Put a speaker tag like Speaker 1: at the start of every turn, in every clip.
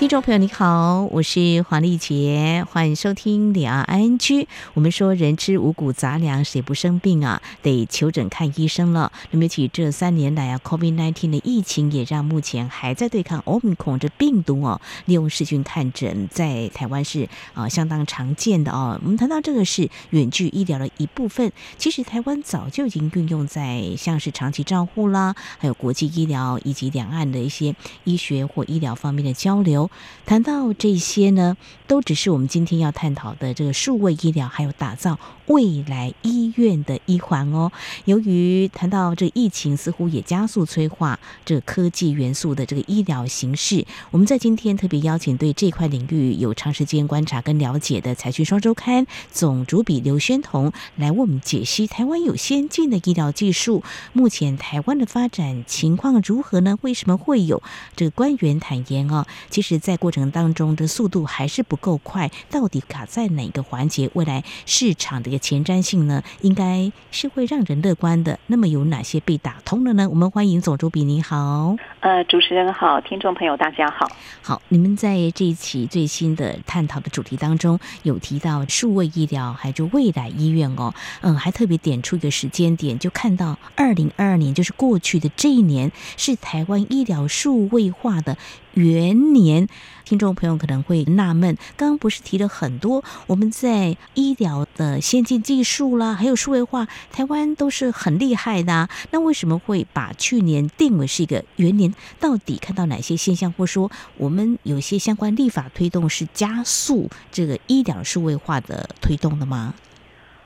Speaker 1: 听众朋友，你好，我是黄丽杰，欢迎收听两岸 ING。我们说人吃五谷杂粮，谁不生病啊？得求诊看医生了。那么，起这三年来啊，COVID-19 的疫情也让目前还在对抗 Omicron 这病毒哦，利用视讯看诊在台湾是啊相当常见的哦。我们谈到这个是远距医疗的一部分，其实台湾早就已经运用在像是长期照护啦，还有国际医疗以及两岸的一些医学或医疗方面的交流。谈到这些呢，都只是我们今天要探讨的这个数位医疗，还有打造未来医院的一环哦。由于谈到这疫情，似乎也加速催化这科技元素的这个医疗形式。我们在今天特别邀请对这块领域有长时间观察跟了解的《财讯双周刊》总主笔刘轩彤来为我们解析台湾有先进的医疗技术，目前台湾的发展情况如何呢？为什么会有这个官员坦言哦？其实，在过程当中的速度还是不够快，到底卡在哪个环节？未来市场的一个前瞻性呢，应该是会让人乐观的。那么有哪些被打通了呢？我们欢迎总主笔，你好。
Speaker 2: 呃，主持人好，听众朋友大家好。
Speaker 1: 好，你们在这一期最新的探讨的主题当中，有提到数位医疗，还有未来医院哦。嗯，还特别点出一个时间点，就看到二零二二年，就是过去的这一年，是台湾医疗数位化的元年。听众朋友可能会纳闷，刚刚不是提了很多我们在医疗的先进技术啦，还有数位化，台湾都是很厉害的。那为什么会把去年定为是一个元年？到底看到哪些现象，或说我们有些相关立法推动是加速这个医疗数位化的推动的吗？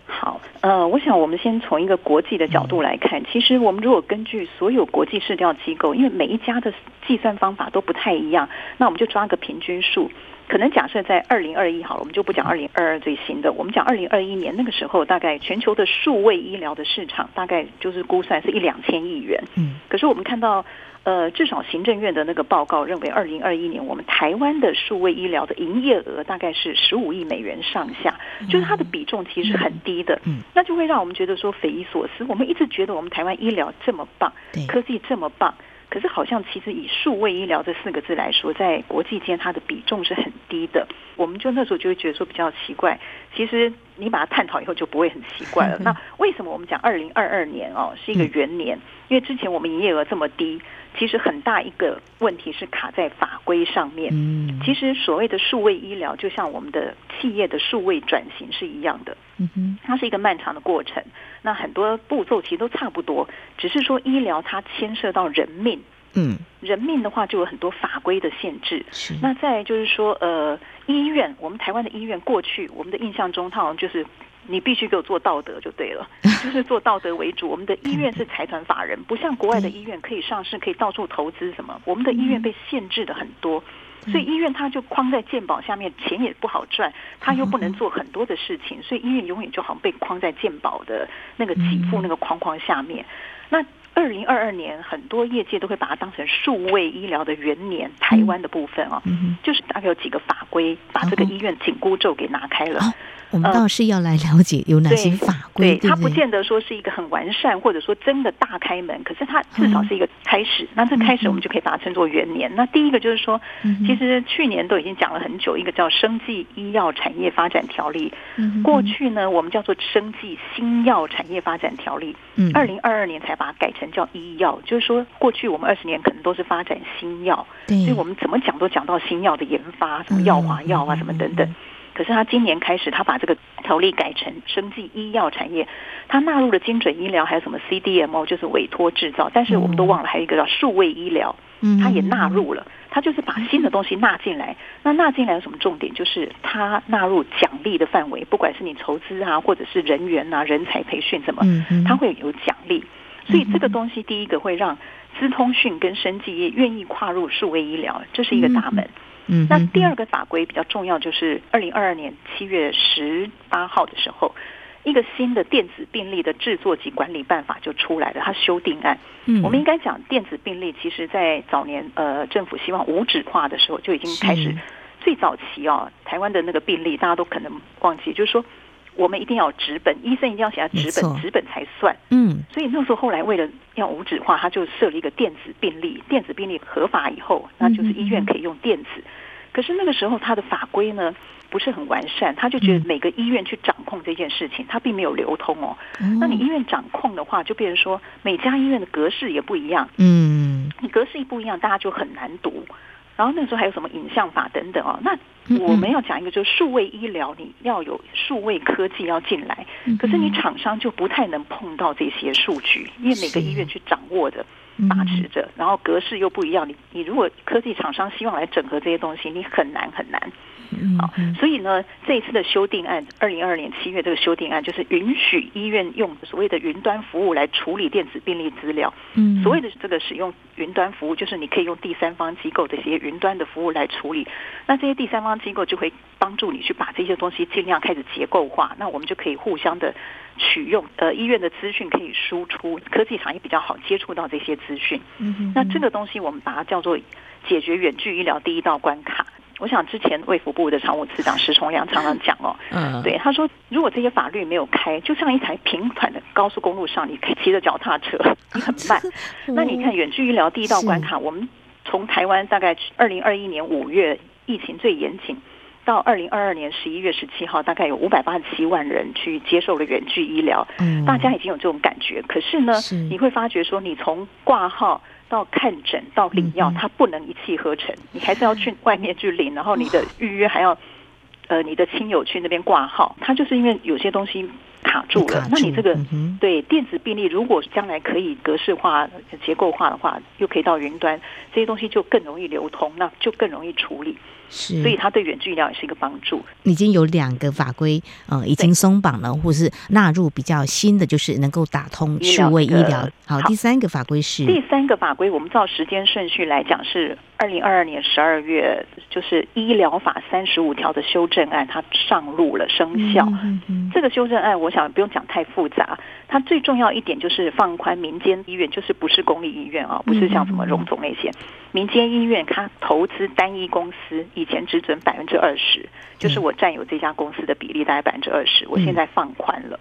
Speaker 2: 好，呃，我想我们先从一个国际的角度来看，其实我们如果根据所有国际市调机构，因为每一家的计算方法都不太一样，那我们就抓个平均数。可能假设在二零二一好了，我们就不讲二零二二最新的，我们讲二零二一年那个时候，大概全球的数位医疗的市场大概就是估算是一两千亿元。嗯，可是我们看到。呃，至少行政院的那个报告认为，二零二一年我们台湾的数位医疗的营业额大概是十五亿美元上下，就是它的比重其实很低的。嗯，那就会让我们觉得说匪夷所思。我们一直觉得我们台湾医疗这么棒，科技这么棒，可是好像其实以数位医疗这四个字来说，在国际间它的比重是很低的。我们就那时候就会觉得说比较奇怪。其实你把它探讨以后就不会很奇怪了。那为什么我们讲二零二二年哦是一个元年？因为之前我们营业额这么低。其实很大一个问题是卡在法规上面。嗯，其实所谓的数位医疗，就像我们的企业的数位转型是一样的。嗯哼，它是一个漫长的过程。那很多步骤其实都差不多，只是说医疗它牵涉到人命。嗯，人命的话就有很多法规的限制。是。那再就是说，呃，医院，我们台湾的医院过去我们的印象中，它好像就是。你必须给我做道德就对了，就是做道德为主。我们的医院是财团法人，不像国外的医院可以上市，可以到处投资什么。我们的医院被限制的很多，所以医院它就框在健保下面，钱也不好赚，它又不能做很多的事情，所以医院永远就好像被框在健保的那个给付那个框框下面。那二零二二年，很多业界都会把它当成数位医疗的元年，台湾的部分啊，就是大概有几个法规把这个医院紧箍咒给拿开了。
Speaker 1: 我们倒是要来了解有哪些法规，对，
Speaker 2: 它不见得说是一个很完善，或者说真的大开门，可是它至少是一个开始。那这开始我们就可以把它称作元年。那第一个就是说，其实去年都已经讲了很久，一个叫《生技医药产业发展条例》，过去呢我们叫做《生技新药产业发展条例》，二零二二年才把它改成叫医药，就是说过去我们二十年可能都是发展新药，所以我们怎么讲都讲到新药的研发，什么药华药啊，什么等等。可是他今年开始，他把这个条例改成生技医药产业，他纳入了精准医疗，还有什么 CDMO，就是委托制造。但是我们都忘了，还有一个叫数位医疗，他也纳入了。他就是把新的东西纳进来。那纳进来有什么重点？就是他纳入奖励的范围，不管是你筹资啊，或者是人员啊、人才培训什么，他会有奖励。所以这个东西第一个会让资通讯跟生技业愿意跨入数位医疗，这是一个大门。嗯，那第二个法规比较重要，就是二零二二年七月十八号的时候，一个新的电子病历的制作及管理办法就出来了，它修订案。
Speaker 1: 嗯，
Speaker 2: 我们应该讲电子病历，其实在早年呃政府希望无纸化的时候就已经开始。最早期哦，台湾的那个病历大家都可能忘记，就是说我们一定要有纸本，医生一定要写下纸本，纸本才算。
Speaker 1: 嗯，
Speaker 2: 所以那时候后来为了要无纸化，他就设了一个电子病历。电子病历合法以后，那就是医院可以用电子。嗯、可是那个时候他的法规呢不是很完善，他就觉得每个医院去掌控这件事情，他并没有流通哦。嗯、那你医院掌控的话，就变成说每家医院的格式也不一样。
Speaker 1: 嗯，
Speaker 2: 你格式一不一样，大家就很难读。然后那时候还有什么影像法等等哦，那我们要讲一个就是数位医疗，你要有数位科技要进来，可是你厂商就不太能碰到这些数据，因为每个医院去掌握的、把持着，然后格式又不一样，你你如果科技厂商希望来整合这些东西，你很难很难。好，所以呢，这一次的修订案，二零二二年七月这个修订案，就是允许医院用所谓的云端服务来处理电子病历资料。嗯，所谓的这个使用云端服务，就是你可以用第三方机构的这些云端的服务来处理。那这些第三方机构就会帮助你去把这些东西尽量开始结构化。那我们就可以互相的取用，呃，医院的资讯可以输出，科技厂也比较好接触到这些资讯。嗯，那这个东西我们把它叫做解决远距医疗第一道关卡。我想之前卫福部的常务次长石崇良常常讲哦，嗯，对，他说如果这些法律没有开，就像一台平缓的高速公路上，你骑着脚踏车，你 很慢。那你看远距医疗第一道关卡，我们从台湾大概二零二一年五月疫情最严谨，到二零二二年十一月十七号，大概有五百八十七万人去接受了远距医疗，嗯，大家已经有这种感觉。可是呢，你会发觉说，你从挂号。到看诊到领药，它不能一气呵成，你还是要去外面去领，然后你的预约还要，呃，你的亲友去那边挂号，它就是因为有些东西卡住了。那你这个对电子病历，如果将来可以格式化、结构化的话，又可以到云端，这些东西就更容易流通，那就更容易处理。是，所以它对远距医疗也是一个帮助。
Speaker 1: 已经有两个法规，呃，已经松绑了，或是纳入比较新的，就是能够打通数位医疗。好，第三个法规是
Speaker 2: 第三个法规，我们照时间顺序来讲是二零二二年十二月，就是医疗法三十五条的修正案，它上路了，生效。嗯嗯，这个修正案，我想不用讲太复杂。它最重要一点就是放宽民间医院，就是不是公立医院啊，不是像什么荣总那些民间医院，它投资单一公司以前只准百分之二十，就是我占有这家公司的比例大概百分之二十，我现在放宽了。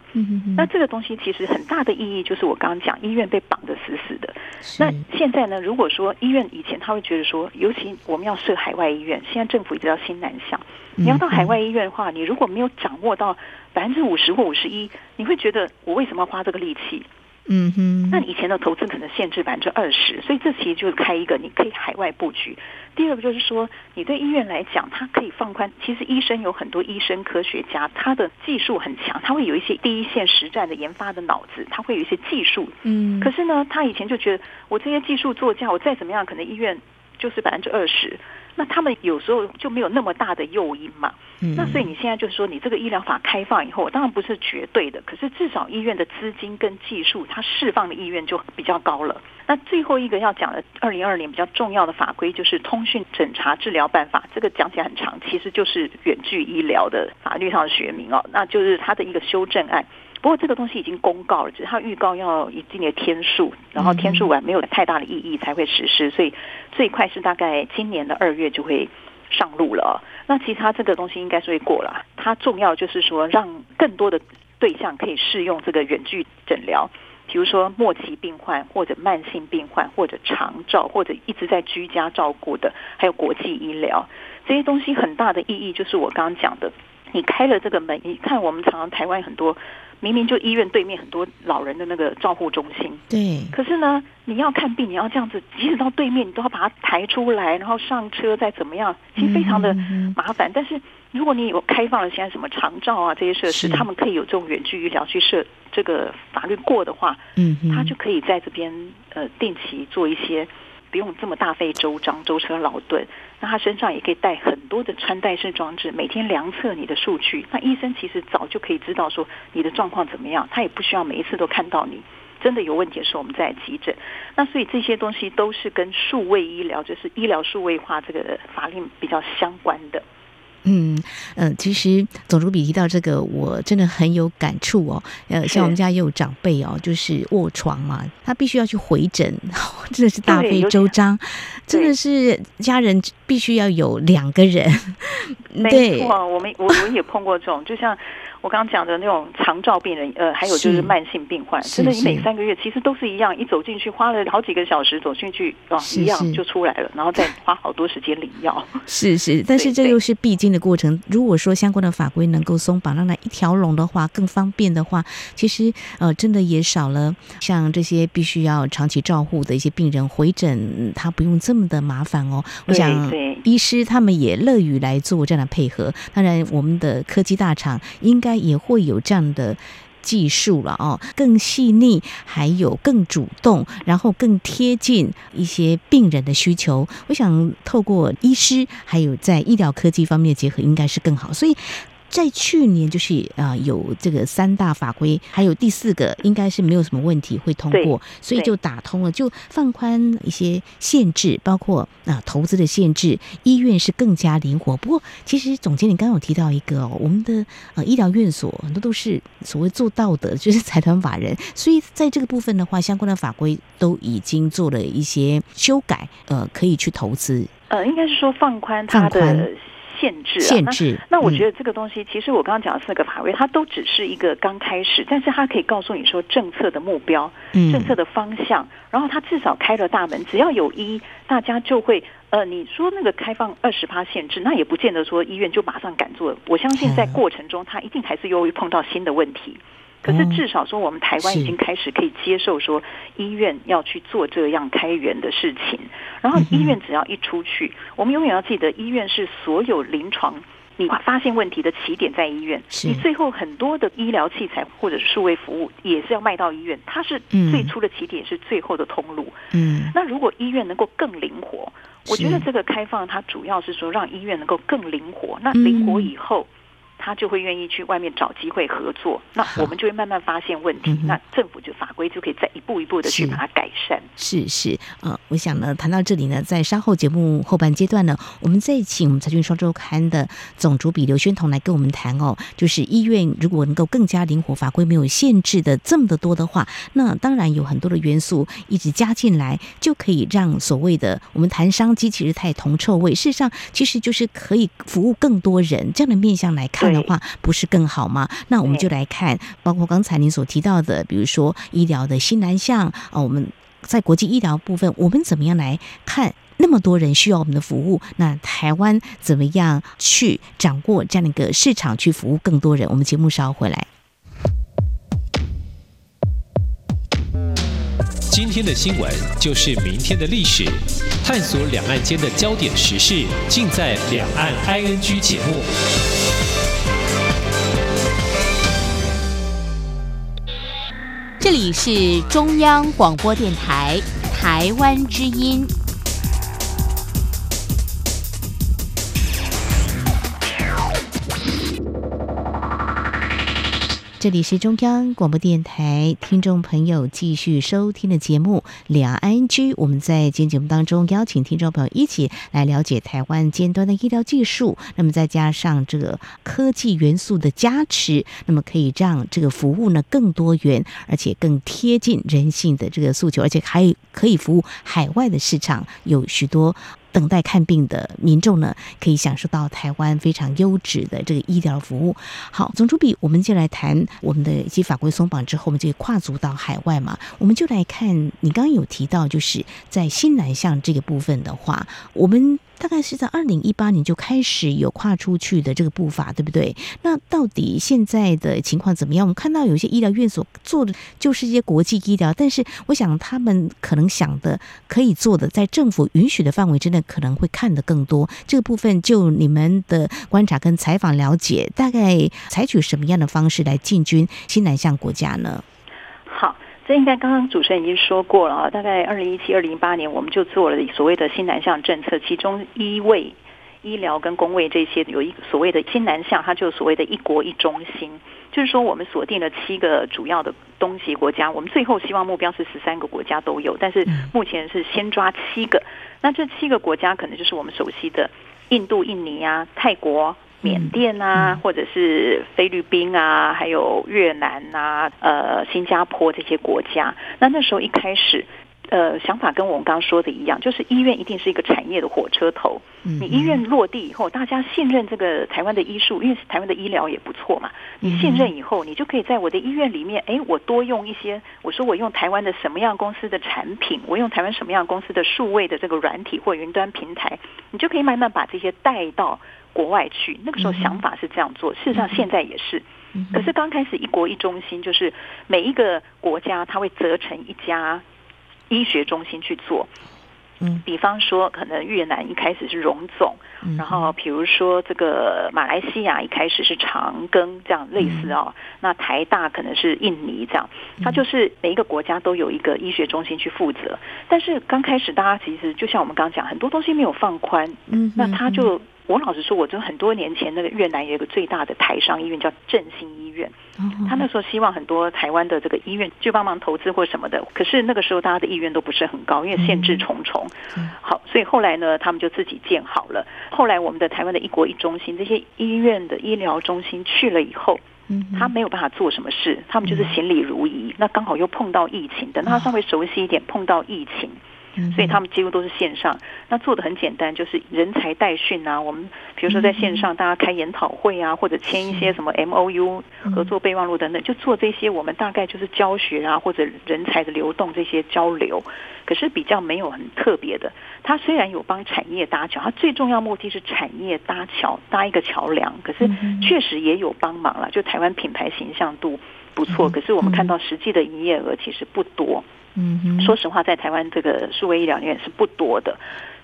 Speaker 2: 那这个东西其实很大的意义就是我刚刚讲，医院被绑得死死的。那现在呢，如果说医院以前他会觉得说，尤其我们要设海外医院，现在政府一直要新南向，你要到海外医院的话，你如果没有掌握到。百分之五十或五十一，你会觉得我为什么要花这个力气？嗯哼，那你以前的投资可能限制百分之二十，所以这其实就是开一个你可以海外布局。第二个就是说，你对医院来讲，它可以放宽。其实医生有很多医生科学家，他的技术很强，他会有一些第一线实战的研发的脑子，他会有一些技术。嗯，可是呢，他以前就觉得我这些技术作家，我再怎么样，可能医院就是百分之二十。那他们有时候就没有那么大的诱因嘛。嗯那所以你现在就是说，你这个医疗法开放以后，当然不是绝对的，可是至少医院的资金跟技术，它释放的意愿就比较高了。那最后一个要讲的，二零二二年比较重要的法规就是《通讯诊查治疗办法》，这个讲起来很长，其实就是远距医疗的法律上的学名哦。那就是它的一个修正案。不过这个东西已经公告了，只是它预告要一定的天数，然后天数完没有太大的意义才会实施，所以最快是大概今年的二月就会上路了。那其他这个东西应该是会过了。它重要就是说，让更多的对象可以适用这个远距诊疗，比如说末期病患或者慢性病患或者长照或者一直在居家照顾的，还有国际医疗这些东西很大的意义就是我刚刚讲的，你开了这个门，你看我们常常台湾很多。明明就医院对面很多老人的那个照护中心，
Speaker 1: 对。
Speaker 2: 可是呢，你要看病，你要这样子，即使到对面，你都要把它抬出来，然后上车再怎么样，其实非常的麻烦。但是如果你有开放了现在什么长照啊这些设施，他们可以有这种远距医疗去设这个法律过的话，嗯，他就可以在这边呃定期做一些。不用这么大费周章、舟车劳顿，那他身上也可以带很多的穿戴式装置，每天量测你的数据。那医生其实早就可以知道说你的状况怎么样，他也不需要每一次都看到你。真的有问题的时候，我们再急诊。那所以这些东西都是跟数位医疗，就是医疗数位化这个法令比较相关的。
Speaker 1: 嗯嗯、呃，其实总主笔提到这个，我真的很有感触哦。呃，像我们家也有长辈哦，就是卧床嘛，他必须要去回诊，真的是大费周章，真的是家人必须要有两个人。
Speaker 2: 没错，我们我我也碰过这种，就像。我刚刚讲的那种长照病人，呃，还有就是慢性病患，真的，你每三个月其实都是一样，一走进去花了好几个小时，走进去啊，一样就出来了，然后再花好多时间领药。
Speaker 1: 是是，但是这又是必经的过程。如果说相关的法规能够松绑，让它一条龙的话，更方便的话，其实呃，真的也少了像这些必须要长期照护的一些病人回诊，他不用这么的麻烦哦。我想，医师他们也乐于来做这样的配合。当然，我们的科技大厂应该。也会有这样的技术了哦，更细腻，还有更主动，然后更贴近一些病人的需求。我想透过医师还有在医疗科技方面的结合，应该是更好。所以。在去年就是啊，有这个三大法规，还有第四个应该是没有什么问题会通过，所以就打通了，就放宽一些限制，包括啊投资的限制，医院是更加灵活。不过，其实总监你刚刚有提到一个哦，我们的呃医疗院所很多都是所谓做道德，就是财团法人，所以在这个部分的话，相关的法规都已经做了一些修改，呃，可以去投资。
Speaker 2: 呃，应该是说放宽它的。限制啊，
Speaker 1: 限制。
Speaker 2: 那那我觉得这个东西，其实我刚刚讲的四个法规，它都只是一个刚开始，但是它可以告诉你说政策的目标、政策的方向，然后它至少开了大门，只要有一，大家就会呃，你说那个开放二十趴限制，那也不见得说医院就马上敢做。我相信在过程中，它一定还是由于碰到新的问题。可是至少说，我们台湾已经开始可以接受说，医院要去做这样开源的事情。然后医院只要一出去，我们永远要记得，医院是所有临床你发现问题的起点，在医院。你最后很多的医疗器材或者是数位服务也是要卖到医院，它是最初的起点，是最后的通路。嗯，那如果医院能够更灵活，我觉得这个开放它主要是说让医院能够更灵活。那灵活以后。他就会愿意去外面找机会合作，那我们就会慢慢发现问题，嗯、那政府就法规就可以再一步一步的去把它改善。
Speaker 1: 是是，是，呃，我想呢，谈到这里呢，在稍后节目后半阶段呢，我们再请我们财讯双周刊的总主笔刘宣彤来跟我们谈哦，就是医院如果能够更加灵活，法规没有限制的这么的多的话，那当然有很多的元素一直加进来，就可以让所谓的我们谈商机其实太铜臭味，事实上其实就是可以服务更多人这样的面向来看。的话不是更好吗？那我们就来看，包括刚才您所提到的，比如说医疗的新南向啊，我们在国际医疗部分，我们怎么样来看那么多人需要我们的服务？那台湾怎么样去掌握这样的一个市场，去服务更多人？我们节目稍后回来。
Speaker 3: 今天的新闻就是明天的历史，探索两岸间的焦点时事，尽在《两岸 ING》节目。
Speaker 4: 这里是中央广播电台台湾之音。
Speaker 1: 这里是中央广播电台听众朋友继续收听的节目《两岸居》，我们在今天节目当中邀请听众朋友一起来了解台湾尖端的医疗技术，那么再加上这个科技元素的加持，那么可以让这个服务呢更多元，而且更贴近人性的这个诉求，而且还可以服务海外的市场，有许多。等待看病的民众呢，可以享受到台湾非常优质的这个医疗服务。好，总主笔，我们就来谈我们的一些法规松绑之后，我们就跨足到海外嘛。我们就来看，你刚刚有提到，就是在新南向这个部分的话，我们。大概是在二零一八年就开始有跨出去的这个步伐，对不对？那到底现在的情况怎么样？我们看到有些医疗院所做的就是一些国际医疗，但是我想他们可能想的可以做的，在政府允许的范围之内，可能会看得更多。这个部分就你们的观察跟采访了解，大概采取什么样的方式来进军新南向国家呢？
Speaker 2: 这应该刚刚主持人已经说过了啊，大概二零一七、二零一八年，我们就做了所谓的新南向政策，其中医卫、医疗跟公卫这些有一个所谓的新南向，它就所谓的一国一中心，就是说我们锁定了七个主要的东协国家，我们最后希望目标是十三个国家都有，但是目前是先抓七个，那这七个国家可能就是我们熟悉的印度、印尼啊、泰国。缅甸啊，或者是菲律宾啊，还有越南啊，呃，新加坡这些国家。那那时候一开始。呃，想法跟我们刚刚说的一样，就是医院一定是一个产业的火车头。你医院落地以后，大家信任这个台湾的医术，因为台湾的医疗也不错嘛。你信任以后，你就可以在我的医院里面，哎，我多用一些。我说我用台湾的什么样公司的产品，我用台湾什么样公司的数位的这个软体或云端平台，你就可以慢慢把这些带到国外去。那个时候想法是这样做，事实上现在也是。可是刚开始一国一中心，就是每一个国家它会责成一家。医学中心去做，嗯，比方说，可能越南一开始是荣总，然后比如说这个马来西亚一开始是长庚，这样类似哦。那台大可能是印尼这样，它就是每一个国家都有一个医学中心去负责。但是刚开始大家其实就像我们刚刚讲，很多东西没有放宽，嗯，那他就。我老实说，我就很多年前那个越南有一个最大的台商医院叫振兴医院，他那时候希望很多台湾的这个医院去帮忙投资或什么的，可是那个时候大家的意愿都不是很高，因为限制重重。好，所以后来呢，他们就自己建好了。后来我们的台湾的一国一中心这些医院的医疗中心去了以后，他没有办法做什么事，他们就是行礼如仪。那刚好又碰到疫情，等他稍微熟悉一点，碰到疫情。所以他们几乎都是线上，那做的很简单，就是人才代训啊。我们比如说在线上，大家开研讨会啊，或者签一些什么 MOU 合作备忘录等等，就做这些。我们大概就是教学啊，或者人才的流动这些交流。可是比较没有很特别的。它虽然有帮产业搭桥，它最重要目的是产业搭桥，搭一个桥梁。可是确实也有帮忙了，就台湾品牌形象度不错。可是我们看到实际的营业额其实不多。嗯哼，说实话，在台湾这个数位医疗院是不多的，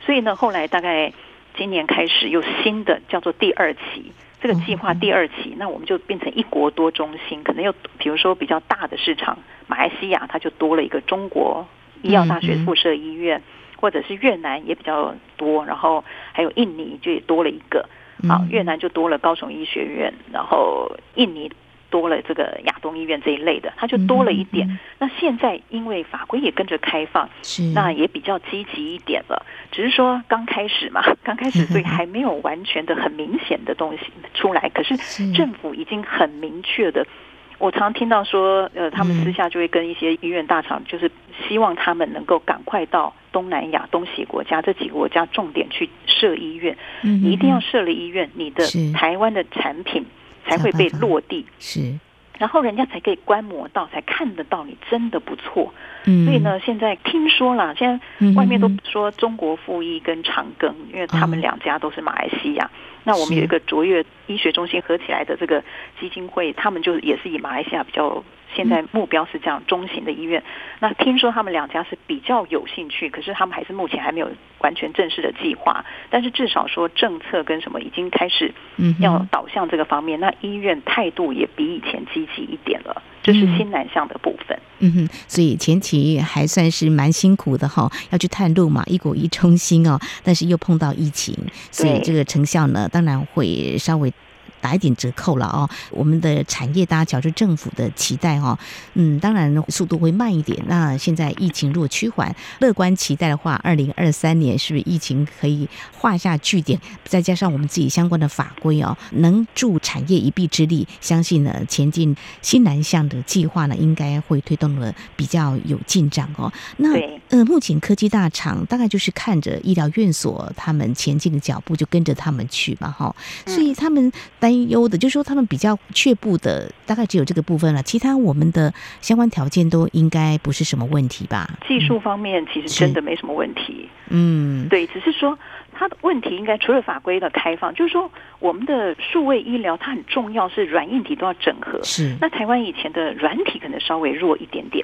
Speaker 2: 所以呢，后来大概今年开始有新的叫做第二期这个计划第二期，那我们就变成一国多中心，可能又比如说比较大的市场，马来西亚它就多了一个中国医药大学附设医院，或者是越南也比较多，然后还有印尼就也多了一个，好，越南就多了高雄医学院，然后印尼。多了这个亚东医院这一类的，它就多了一点。嗯嗯、那现在因为法规也跟着开放，是那也比较积极一点了。只是说刚开始嘛，刚开始所以还没有完全的很明显的东西出来。可是政府已经很明确的，我常听到说，呃，他们私下就会跟一些医院大厂，就是希望他们能够赶快到东南亚、东协国家这几个国家重点去设医院。你一定要设了医院，你的台湾的产品。才会被落地，是，然后人家才可以观摩到，才看得到你真的不错。嗯，所以呢，现在听说了，现在外面都说中国复医跟长庚，因为他们两家都是马来西亚。那我们有一个卓越医学中心合起来的这个基金会，他们就也是以马来西亚比较。现在目标是这样，中型的医院。那听说他们两家是比较有兴趣，可是他们还是目前还没有完全正式的计划。但是至少说政策跟什么已经开始要导向这个方面。那医院态度也比以前积极一点了，这是新南向的部分。
Speaker 1: 嗯哼，所以前期还算是蛮辛苦的哈，要去探路嘛，一股一冲新哦，但是又碰到疫情，所以这个成效呢，当然会稍微。打一点折扣了哦，我们的产业搭桥是政府的期待哦，嗯，当然速度会慢一点。那现在疫情如果趋缓，乐观期待的话，二零二三年是不是疫情可以画下句点？再加上我们自己相关的法规哦，能助产业一臂之力，相信呢，前进新南向的计划呢，应该会推动的比较有进展哦。那呃，目前科技大厂大概就是看着医疗院所他们前进的脚步，就跟着他们去嘛，哈，所以他们。担忧的，就是说他们比较却步的，大概只有这个部分了。其他我们的相关条件都应该不是什么问题吧？
Speaker 2: 技术方面其实真的没什么问题。嗯，对，只是说它的问题应该除了法规的开放，就是说我们的数位医疗它很重要，是软硬体都要整合。是，那台湾以前的软体可能稍微弱一点点。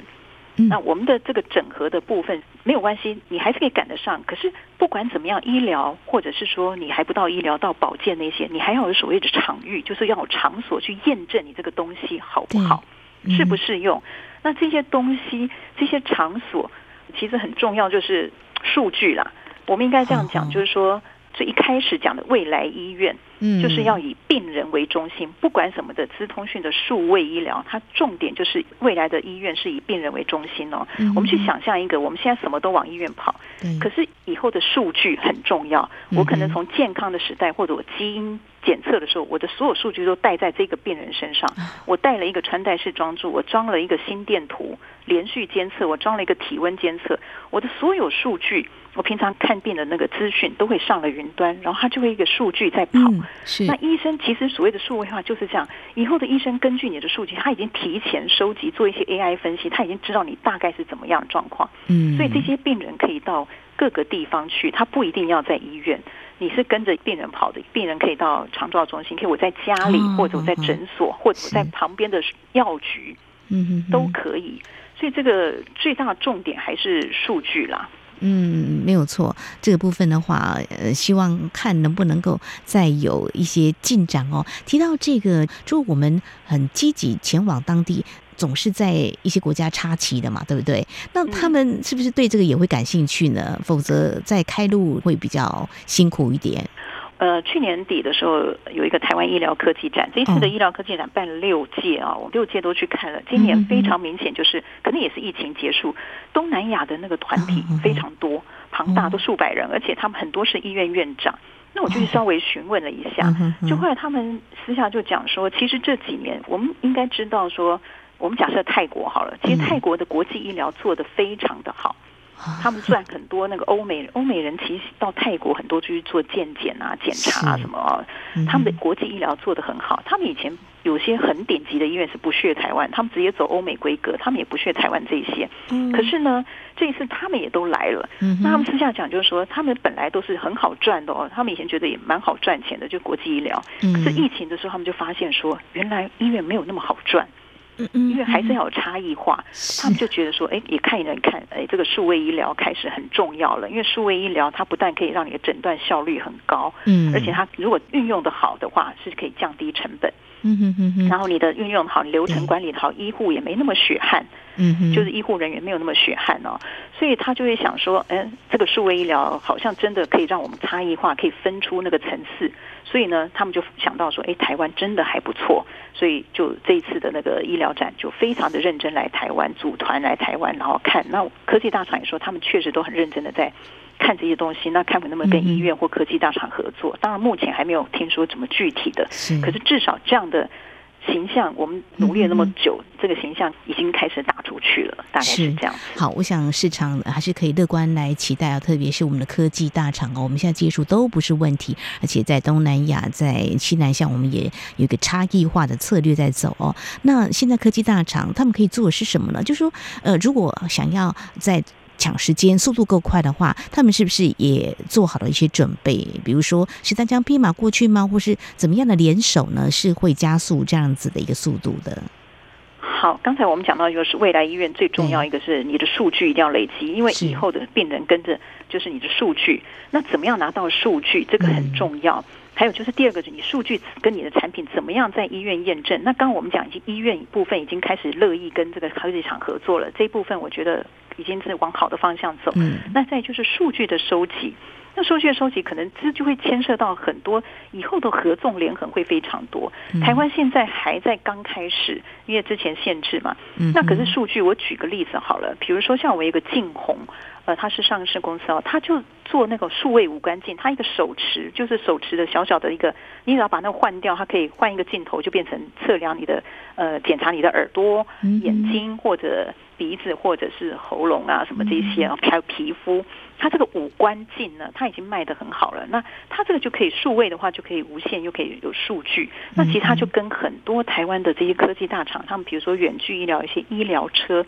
Speaker 2: 那我们的这个整合的部分没有关系，你还是可以赶得上。可是不管怎么样，医疗或者是说你还不到医疗到保健那些，你还要有所谓的场域，就是要有场所去验证你这个东西好不好，适不适用。那这些东西、这些场所其实很重要，就是数据啦。我们应该这样讲，就是说。最一开始讲的未来医院，嗯，就是要以病人为中心，不管什么的资通讯的数位医疗，它重点就是未来的医院是以病人为中心哦。我们去想象一个，我们现在什么都往医院跑，可是以后的数据很重要。我可能从健康的时代，或者我基因检测的时候，我的所有数据都带在这个病人身上。我带了一个穿戴式装置，我装了一个心电图连续监测，我装了一个体温监测，我的所有数据，我平常看病的那个资讯都会上了云端，然后它就会一个数据在跑。
Speaker 1: 嗯、是。
Speaker 2: 那医生其实所谓的数位化就是这样，以后的医生根据你的数据，他已经提前收集做一些 AI 分析，他已经知道你大概是怎么样的状况。
Speaker 1: 嗯。
Speaker 2: 所以这些病人可以到各个地方去，他不一定要在医院。你是跟着病人跑的，病人可以到长照中心，可以我在家里，或者我在诊所，或者我在旁边的药局，嗯嗯，都可以。所以这个最大的重点还是数据啦。
Speaker 1: 嗯，没有错。这个部分的话，呃，希望看能不能够再有一些进展哦。提到这个，就我们很积极前往当地。总是在一些国家插旗的嘛，对不对？那他们是不是对这个也会感兴趣呢？否则在开路会比较辛苦一点。
Speaker 2: 呃，去年底的时候有一个台湾医疗科技展，这一次的医疗科技展办了六届啊，我六届都去看了。今年非常明显，就是可能也是疫情结束，东南亚的那个团体非常多，庞大都数百人，而且他们很多是医院院长。那我就稍微询问了一下，就后来他们私下就讲说，其实这几年我们应该知道说。我们假设泰国好了，其实泰国的国际医疗做得非常的好，他们赚很多。那个欧美欧美人其实到泰国很多就去做健检啊、检查啊什么，他们的国际医疗做得很好。他们以前有些很顶级的医院是不屑台湾，他们直接走欧美规格，他们也不屑台湾这些。可是呢，这一次他们也都来了。那他们私下讲就是说，他们本来都是很好赚的哦，他们以前觉得也蛮好赚钱的，就国际医疗。可是疫情的时候，他们就发现说，原来医院没有那么好赚。嗯嗯，因为还是要有差异化，他们就觉得说，哎，也看一看，哎，这个数位医疗开始很重要了。因为数位医疗它不但可以让你的诊断效率很高，嗯，而且它如果运用的好的话，是可以降低成本。嗯哼哼哼，然后你的运用好，流程管理好，医护也没那么血汗。嗯哼，就是医护人员没有那么血汗哦，所以他就会想说，哎，这个数位医疗好像真的可以让我们差异化，可以分出那个层次。所以呢，他们就想到说，哎，台湾真的还不错。所以就这一次的那个医疗展，就非常的认真来台湾组团来台湾，然后看。那科技大厂也说，他们确实都很认真的在看这些东西。那看能不能跟医院或科技大厂合作？当然目前还没有听说怎么具体的，可是至少这样的。形象，我们努力了那么久，嗯，这个形象已经开始打出去了，大概是这样。
Speaker 1: 好，我想市场还是可以乐观来期待啊，特别是我们的科技大厂哦，我们现在技术都不是问题，而且在东南亚、在西南向，我们也有一个差异化的策略在走哦。那现在科技大厂他们可以做的是什么呢？就是说，呃，如果想要在抢时间，速度够快的话，他们是不是也做好了一些准备？比如说是单枪匹马过去吗？或是怎么样的联手呢？是会加速这样子的一个速度的。
Speaker 2: 好，刚才我们讲到，就是未来医院最重要一个是你的数据一定要累积，因为以后的病人跟着就是你的数据。那怎么样拿到数据？这个很重要。嗯还有就是第二个，是你数据跟你的产品怎么样在医院验证？那刚刚我们讲，已经医院部分已经开始乐意跟这个科技厂合作了，这一部分我觉得已经是往好的方向走。嗯，那再就是数据的收集，那数据的收集可能这就会牵涉到很多以后的合纵连横会非常多。台湾现在还在刚开始，因为之前限制嘛。嗯，那可是数据，我举个例子好了，比如说像我一个晋宏。呃，他是上市公司哦，它就做那个数位无关镜，它一个手持就是手持的小小的一个，你只要把那个换掉，它可以换一个镜头，就变成测量你的呃，检查你的耳朵、眼睛或者鼻子或者是喉咙啊什么这些啊，还有皮肤，它这个五官镜呢，它已经卖得很好了。那它这个就可以数位的话，就可以无线又可以有数据。那其实它就跟很多台湾的这些科技大厂，他们比如说远距医疗一些医疗车。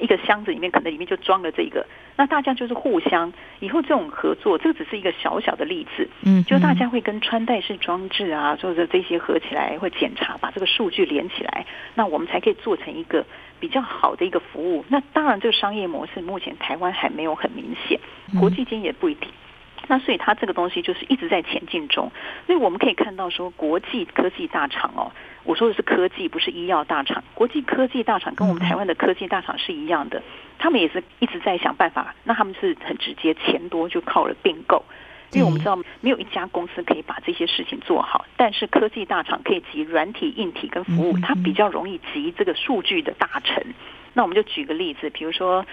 Speaker 2: 一个箱子里面可能里面就装了这个，那大家就是互相以后这种合作，这个只是一个小小的例子，嗯，就大家会跟穿戴式装置啊，或者这些合起来会检查，把这个数据连起来，那我们才可以做成一个比较好的一个服务。那当然，这个商业模式目前台湾还没有很明显，国际间也不一定。那所以它这个东西就是一直在前进中，所以我们可以看到说，国际科技大厂哦，我说的是科技，不是医药大厂。国际科技大厂跟我们台湾的科技大厂是一样的，他们也是一直在想办法。那他们是很直接，钱多就靠了并购，因为我们知道没有一家公司可以把这些事情做好，但是科技大厂可以集软体、硬体跟服务，它比较容易集这个数据的大成。那我们就举个例子，比如说。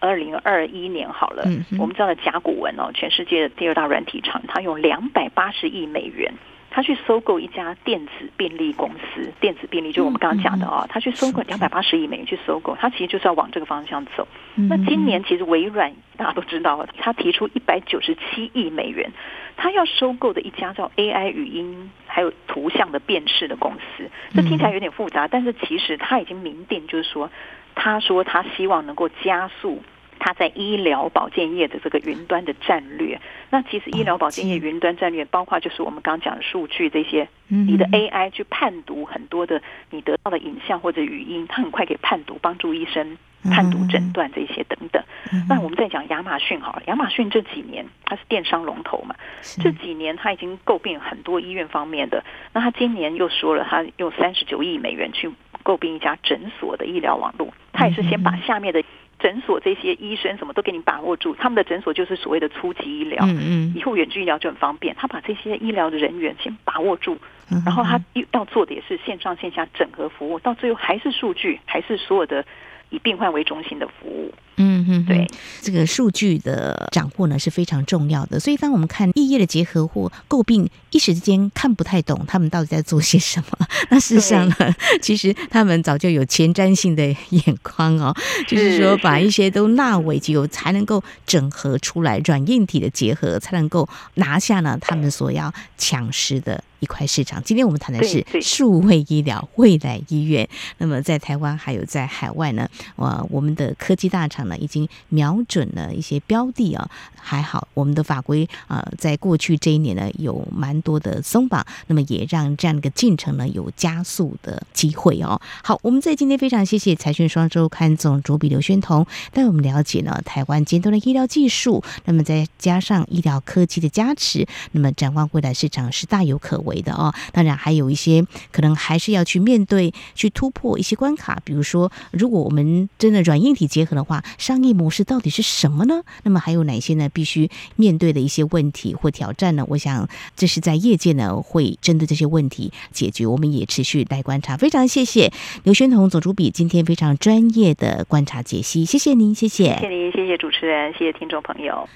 Speaker 2: 二零二一年好了，我们知道的甲骨文哦，全世界的第二大软体厂，它用两百八十亿美元他去收购一家电子便利公司，电子便利就是我们刚刚讲的啊、哦，他去收购两百八十亿美元去收购，他其实就是要往这个方向走。那今年其实微软大家都知道，他提出一百九十七亿美元，他要收购的一家叫 AI 语音还有图像的辨识的公司，这听起来有点复杂，但是其实他已经明定，就是说，他说他希望能够加速。他在医疗保健业的这个云端的战略，那其实医疗保健业云端战略包括就是我们刚刚讲的数据这些，你的 AI 去判读很多的你得到的影像或者语音，它很快可以判读，帮助医生判读诊断这些等等。那我们再讲亚马逊好了，亚马逊这几年它是电商龙头嘛，这几年它已经诟病很多医院方面的，那他今年又说了，他用三十九亿美元去购并一家诊所的医疗网络，他也是先把下面的。诊所这些医生什么都给你把握住，他们的诊所就是所谓的初级医疗，嗯嗯，以后远距医疗就很方便。他把这些医疗的人员先把握住，然后他要做的也是线上线下整合服务，到最后还是数据，还是所有的以病患为中心的服务。
Speaker 1: 嗯嗯，对，这个数据的掌握呢是非常重要的。所以，当我们看异业的结合或诟病，一时之间看不太懂他们到底在做些什么。那事实上呢，其实他们早就有前瞻性的眼光哦，就是说把一些都纳为己有，才能够整合出来软硬体的结合，才能够拿下呢他们所要抢食的一块市场。今天我们谈的是数位医疗未来医院。那么在台湾还有在海外呢，呃，我们的科技大厂。已经瞄准了一些标的啊，还好我们的法规啊，在过去这一年呢，有蛮多的松绑，那么也让这样的一个进程呢有加速的机会哦。好，我们在今天非常谢谢财讯双周刊总主笔刘轩彤带我们了解呢台湾尖端的医疗技术，那么再加上医疗科技的加持，那么展望未来市场是大有可为的哦。当然还有一些可能还是要去面对、去突破一些关卡，比如说如果我们真的软硬体结合的话。商业模式到底是什么呢？那么还有哪些呢？必须面对的一些问题或挑战呢？我想这是在业界呢会针对这些问题解决。我们也持续来观察。非常谢谢刘宣彤总主笔今天非常专业的观察解析，谢谢您，谢谢，
Speaker 2: 谢谢您，谢谢主持人，谢谢听众朋友。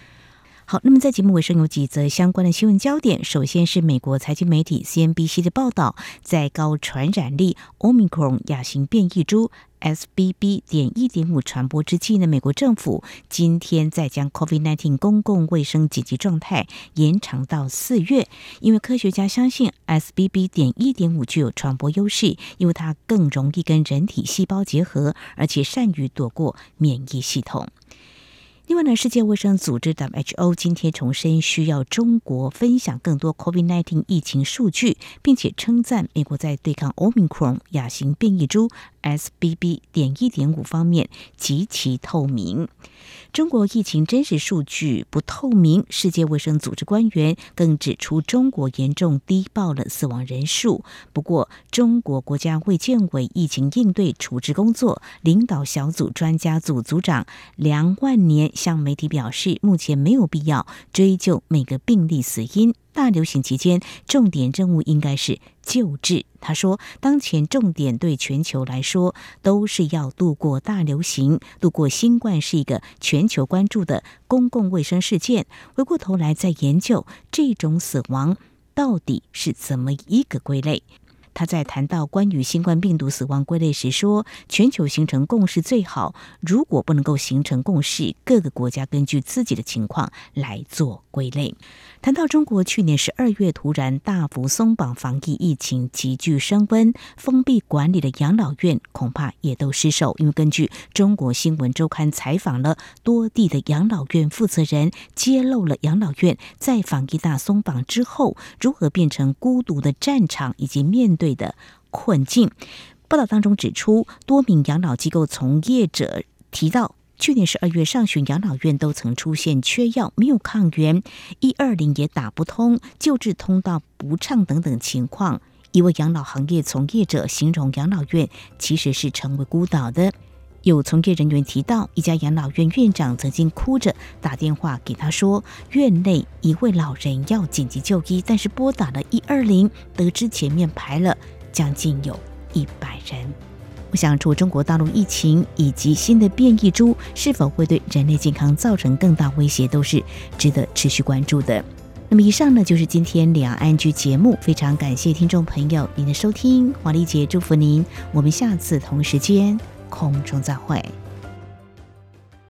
Speaker 1: 好，那么在节目尾声有几则相关的新闻焦点。首先是美国财经媒体 CNBC 的报道，在高传染力 Omicron 亚型变异株 SBB. 点一点五传播之际呢，美国政府今天再将 COVID-19 公共卫生紧急状态延长到四月，因为科学家相信 SBB. 点一点五具有传播优势，因为它更容易跟人体细胞结合，而且善于躲过免疫系统。另外呢，世界卫生组织 WHO 今天重申需要中国分享更多 COVID-19 疫情数据，并且称赞美国在对抗 Omicron 亚型变异株 SBB. 点一点五方面极其透明。中国疫情真实数据不透明，世界卫生组织官员更指出，中国严重低报了死亡人数。不过，中国国家卫健委疫情应对处置工作领导小组专家组组长梁万年向媒体表示，目前没有必要追究每个病例死因。大流行期间，重点任务应该是救治。他说，当前重点对全球来说都是要度过大流行，度过新冠是一个全球关注的公共卫生事件。回过头来再研究这种死亡到底是怎么一个归类。他在谈到关于新冠病毒死亡归类时说：“全球形成共识最好，如果不能够形成共识，各个国家根据自己的情况来做归类。”谈到中国去年十二月突然大幅松绑防疫，疫情急剧升温，封闭管理的养老院恐怕也都失守。因为根据中国新闻周刊采访了多地的养老院负责人，揭露了养老院在防疫大松绑之后，如何变成孤独的战场，以及面对的困境。报道当中指出，多名养老机构从业者提到。去年十二月上旬，养老院都曾出现缺药、没有抗原、一二零也打不通、救治通道不畅等等情况。一位养老行业从业者形容，养老院其实是成为孤岛的。有从业人员提到，一家养老院院长曾经哭着打电话给他说，院内一位老人要紧急就医，但是拨打了一二零，得知前面排了将近有一百人。我想，除中国大陆疫情以及新的变异株是否会对人类健康造成更大威胁，都是值得持续关注的。那么以上呢就是今天两岸居节目，非常感谢听众朋友您的收听，华丽姐祝福您，我们下次同时间空中再会。